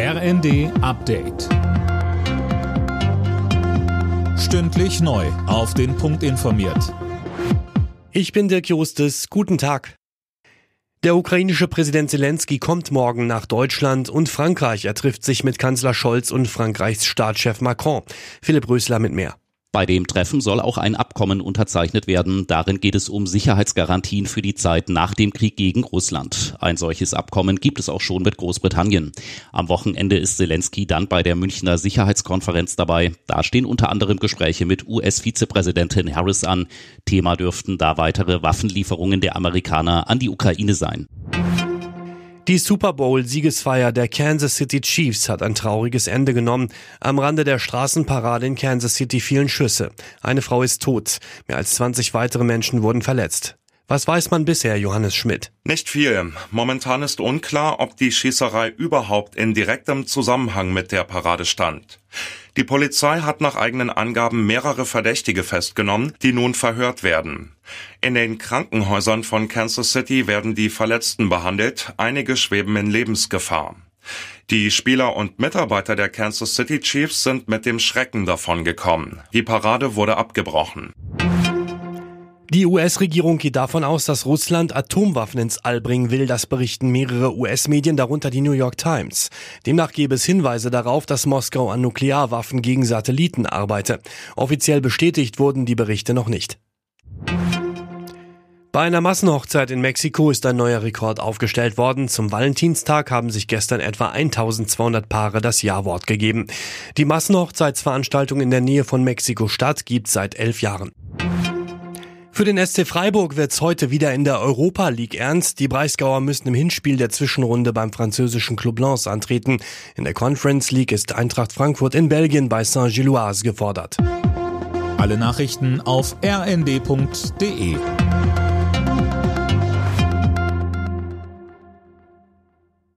RND Update. Stündlich neu. Auf den Punkt informiert. Ich bin Dirk Jostes. Guten Tag. Der ukrainische Präsident Zelensky kommt morgen nach Deutschland und Frankreich. Er trifft sich mit Kanzler Scholz und Frankreichs Staatschef Macron. Philipp Rösler mit mehr. Bei dem Treffen soll auch ein Abkommen unterzeichnet werden. Darin geht es um Sicherheitsgarantien für die Zeit nach dem Krieg gegen Russland. Ein solches Abkommen gibt es auch schon mit Großbritannien. Am Wochenende ist Zelensky dann bei der Münchner Sicherheitskonferenz dabei. Da stehen unter anderem Gespräche mit US-Vizepräsidentin Harris an. Thema dürften da weitere Waffenlieferungen der Amerikaner an die Ukraine sein. Die Super Bowl-Siegesfeier der Kansas City Chiefs hat ein trauriges Ende genommen. Am Rande der Straßenparade in Kansas City fielen Schüsse. Eine Frau ist tot. Mehr als 20 weitere Menschen wurden verletzt. Was weiß man bisher, Johannes Schmidt? Nicht viel. Momentan ist unklar, ob die Schießerei überhaupt in direktem Zusammenhang mit der Parade stand. Die Polizei hat nach eigenen Angaben mehrere Verdächtige festgenommen, die nun verhört werden. In den Krankenhäusern von Kansas City werden die Verletzten behandelt, einige schweben in Lebensgefahr. Die Spieler und Mitarbeiter der Kansas City Chiefs sind mit dem Schrecken davongekommen. Die Parade wurde abgebrochen. Die US-Regierung geht davon aus, dass Russland Atomwaffen ins All bringen will. Das berichten mehrere US-Medien, darunter die New York Times. Demnach gäbe es Hinweise darauf, dass Moskau an Nuklearwaffen gegen Satelliten arbeite. Offiziell bestätigt wurden die Berichte noch nicht. Bei einer Massenhochzeit in Mexiko ist ein neuer Rekord aufgestellt worden. Zum Valentinstag haben sich gestern etwa 1200 Paare das Ja-Wort gegeben. Die Massenhochzeitsveranstaltung in der Nähe von Mexiko-Stadt gibt seit elf Jahren. Für den SC Freiburg wird's heute wieder in der Europa League ernst. Die Breisgauer müssen im Hinspiel der Zwischenrunde beim französischen Club Lens antreten. In der Conference League ist Eintracht Frankfurt in Belgien bei Saint-Gilloise gefordert. Alle Nachrichten auf rnd.de